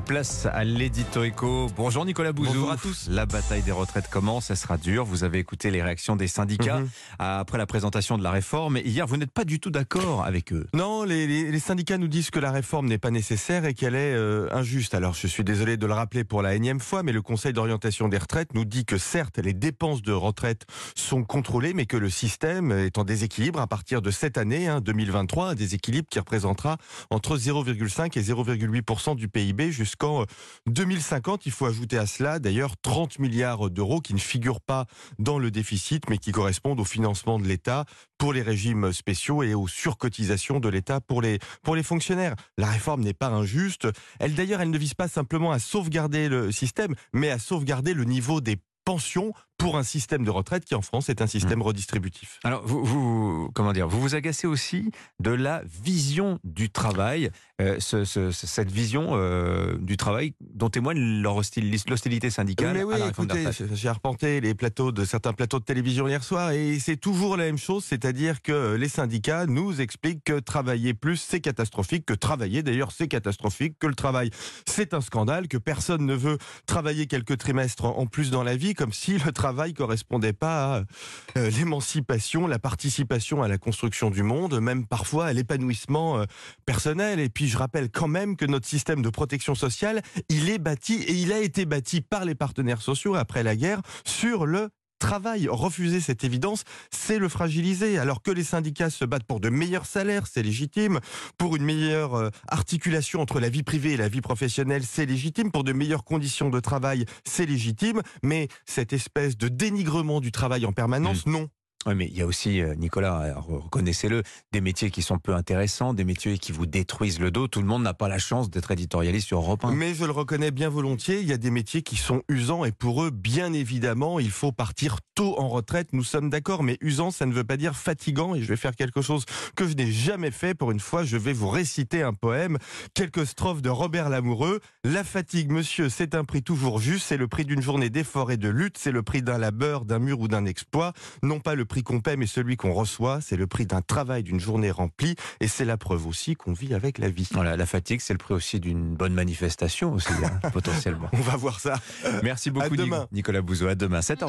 Place à l'édito éco. Bonjour Nicolas Bouzou. Bonjour à tous. La bataille des retraites commence, ça sera dur. Vous avez écouté les réactions des syndicats Mhm. après la présentation de la réforme. Et hier, vous n'êtes pas du tout d'accord avec eux. Non, les, les- les syndicats nous disent que la réforme n'est pas nécessaire et qu'elle est euh, injuste. Alors, je suis désolé de le rappeler pour la énième fois, mais le Conseil d'orientation des retraites nous dit que certes, les dépenses de retraite sont contrôlées, mais que le système est en déséquilibre à partir de cette année, hein, 2023, un déséquilibre qui représentera entre 0,5 et 0,8% du PIB jusqu'en euh, 2050. Il faut ajouter à cela, d'ailleurs, 30 milliards d'euros qui ne figurent pas dans le déficit, mais qui correspondent au financement de l'État pour les régimes spéciaux et aux surcotisations de l'État pour les, pour les fonctionnaires. La réforme n'est pas injuste. Elle, d'ailleurs, elle ne vise pas simplement à sauvegarder le système, mais à sauvegarder le niveau des pensions pour un système de retraite qui, en France, est un système redistributif. Alors, vous, vous- comment dire, vous vous agacez aussi de la vision du travail, euh, ce- ce- ce- cette vision euh, du travail dont témoigne l'hostilité syndicale Mais oui, à écoutez, j'ai arpenté les plateaux de certains plateaux de télévision hier soir et c'est toujours la même chose, c'est-à-dire que les syndicats nous expliquent que travailler plus c'est catastrophique, que travailler d'ailleurs c'est catastrophique, que le travail c'est un scandale, que personne ne veut travailler quelques trimestres en plus dans la vie, comme si le travail correspondait pas à euh, l'émancipation, la participation à la construction du monde, même parfois à l'épanouissement euh, personnel. Et puis je rappelle quand même que notre système de protection sociale, il est bâti et il a été bâti par les partenaires sociaux après la guerre sur le travail. Refuser cette évidence, c'est le fragiliser. Alors que les syndicats se battent pour de meilleurs salaires, c'est légitime. Pour une meilleure euh, articulation entre la vie privée et la vie professionnelle, c'est légitime. Pour de meilleures conditions de travail, c'est légitime. Mais cette espèce de dénigrement du travail en permanence, non. Oui, mais il y a aussi, euh, Nicolas, euh, reconnaissez-le, des métiers qui sont peu intéressants, des métiers qui vous détruisent le dos. Tout le monde n'a pas la chance d'être éditorialiste sur Europe 1. Mais je le reconnais bien volontiers, il y a des métiers qui sont usants et pour eux, bien évidemment, il faut partir tôt en retraite. Nous sommes d'accord, mais usant, ça ne veut pas dire fatigant et je vais faire quelque chose que je n'ai jamais fait. Pour une fois, je vais vous réciter un poème, quelques strophes de Robert Lamoureux. La fatigue, monsieur, c'est un prix toujours juste, c'est le prix d'une journée d'effort et de lutte, c'est le prix d'un labeur, d'un mur ou d'un exploit. Non pas le prix qu'on paie, mais celui qu'on reçoit, c'est le prix d'un travail, d'une journée remplie et c'est la preuve aussi qu'on vit avec la vie. Voilà, la fatigue, c'est le prix aussi d'une bonne manifestation aussi, hein, potentiellement. On va voir ça. Merci beaucoup. Nicolas Bouzou. À demain, 7h.